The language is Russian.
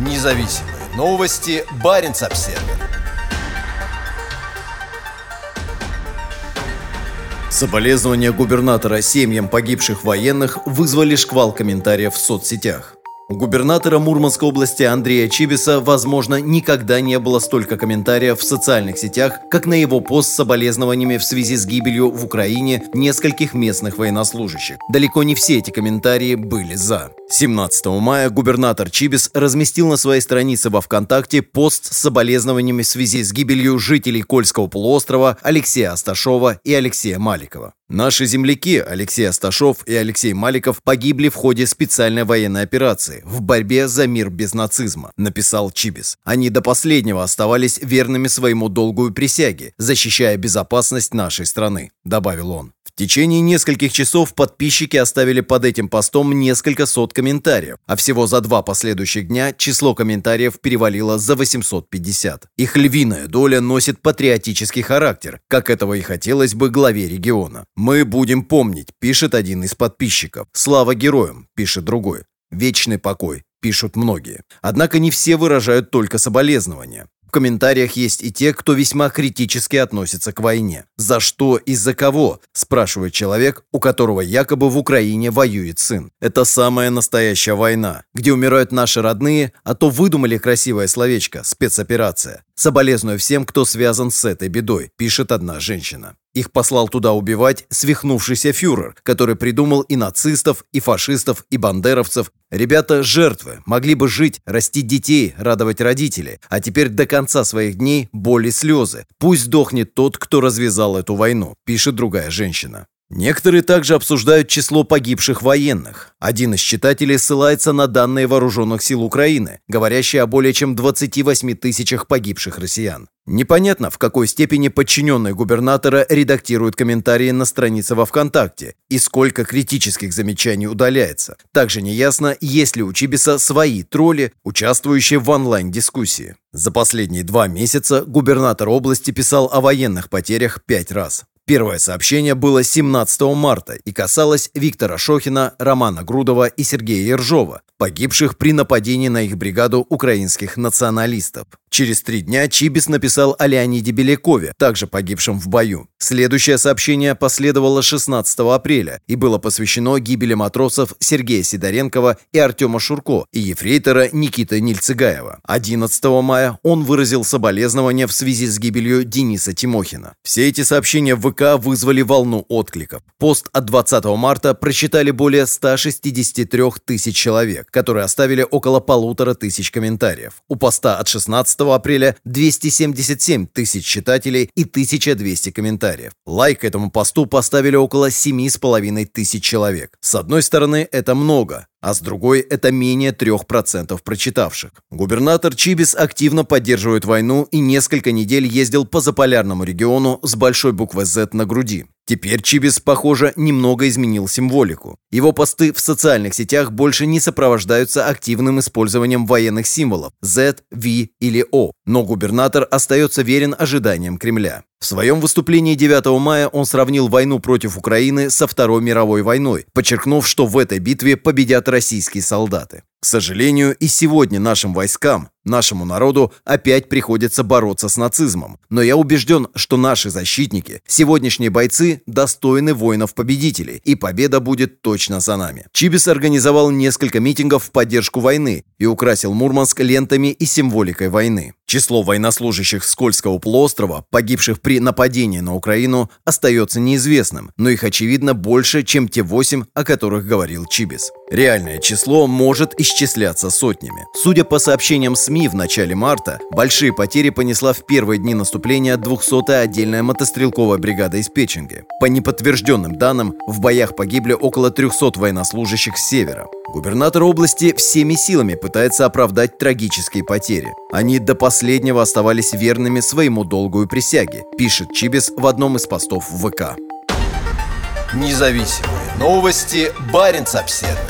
Независимые новости. Барин обсерва Соболезнования губернатора семьям погибших военных вызвали шквал комментариев в соцсетях. У губернатора Мурманской области Андрея Чибиса, возможно, никогда не было столько комментариев в социальных сетях, как на его пост с соболезнованиями в связи с гибелью в Украине нескольких местных военнослужащих. Далеко не все эти комментарии были «за». 17 мая губернатор Чибис разместил на своей странице во ВКонтакте пост с соболезнованиями в связи с гибелью жителей Кольского полуострова Алексея Асташова и Алексея Маликова. Наши земляки Алексей Асташов и Алексей Маликов погибли в ходе специальной военной операции в борьбе за мир без нацизма, написал Чибис. Они до последнего оставались верными своему долгу и присяге, защищая безопасность нашей страны, добавил он. Течение нескольких часов подписчики оставили под этим постом несколько сот комментариев, а всего за два последующих дня число комментариев перевалило за 850. Их львиная доля носит патриотический характер, как этого и хотелось бы главе региона. «Мы будем помнить», пишет один из подписчиков. «Слава героям», пишет другой. «Вечный покой», пишут многие. Однако не все выражают только соболезнования. В комментариях есть и те, кто весьма критически относится к войне. «За что и за кого?» – спрашивает человек, у которого якобы в Украине воюет сын. Это самая настоящая война, где умирают наши родные, а то выдумали красивое словечко «спецоперация». Соболезную всем, кто связан с этой бедой, пишет одна женщина. Их послал туда убивать свихнувшийся фюрер, который придумал и нацистов, и фашистов, и бандеровцев. Ребята – жертвы, могли бы жить, растить детей, радовать родителей, а теперь до конца своих дней боль и слезы. Пусть сдохнет тот, кто развязал эту войну, пишет другая женщина. Некоторые также обсуждают число погибших военных. Один из читателей ссылается на данные вооруженных сил Украины, говорящие о более чем 28 тысячах погибших россиян. Непонятно, в какой степени подчиненные губернатора редактируют комментарии на странице во ВКонтакте и сколько критических замечаний удаляется. Также неясно, есть ли у Чибиса свои тролли, участвующие в онлайн-дискуссии. За последние два месяца губернатор области писал о военных потерях пять раз. Первое сообщение было 17 марта и касалось Виктора Шохина, Романа Грудова и Сергея Ержова, погибших при нападении на их бригаду украинских националистов. Через три дня Чибис написал о Леониде Белякове, также погибшем в бою. Следующее сообщение последовало 16 апреля и было посвящено гибели матросов Сергея Сидоренкова и Артема Шурко и ефрейтора Никиты Нильцыгаева. 11 мая он выразил соболезнования в связи с гибелью Дениса Тимохина. Все эти сообщения в ВК вызвали волну откликов. Пост от 20 марта прочитали более 163 тысяч человек, которые оставили около полутора тысяч комментариев. У поста от 16 апреля 277 тысяч читателей и 1200 комментариев. Лайк этому посту поставили около 7,5 тысяч человек. С одной стороны, это много, а с другой это менее 3% прочитавших. Губернатор Чибис активно поддерживает войну и несколько недель ездил по заполярному региону с большой буквой Z на груди. Теперь Чибис, похоже, немного изменил символику. Его посты в социальных сетях больше не сопровождаются активным использованием военных символов Z, V или O, но губернатор остается верен ожиданиям Кремля. В своем выступлении 9 мая он сравнил войну против Украины со Второй мировой войной, подчеркнув, что в этой битве победят российские солдаты. К сожалению, и сегодня нашим войскам, нашему народу опять приходится бороться с нацизмом. Но я убежден, что наши защитники, сегодняшние бойцы, достойны воинов-победителей, и победа будет точно за нами. Чибис организовал несколько митингов в поддержку войны и украсил Мурманск лентами и символикой войны. Число военнослужащих Скользкого полуострова, погибших при нападении на Украину, остается неизвестным, но их очевидно больше, чем те восемь, о которых говорил Чибис. Реальное число может исчисляться сотнями. Судя по сообщениям СМИ в начале марта, большие потери понесла в первые дни наступления 200-я отдельная мотострелковая бригада из Печенги. По неподтвержденным данным, в боях погибли около 300 военнослужащих с севера. Губернатор области всеми силами пытается оправдать трагические потери. Они до последнего оставались верными своему долгу и присяге, пишет Чибис в одном из постов ВК. Независимые новости. Барин обседный.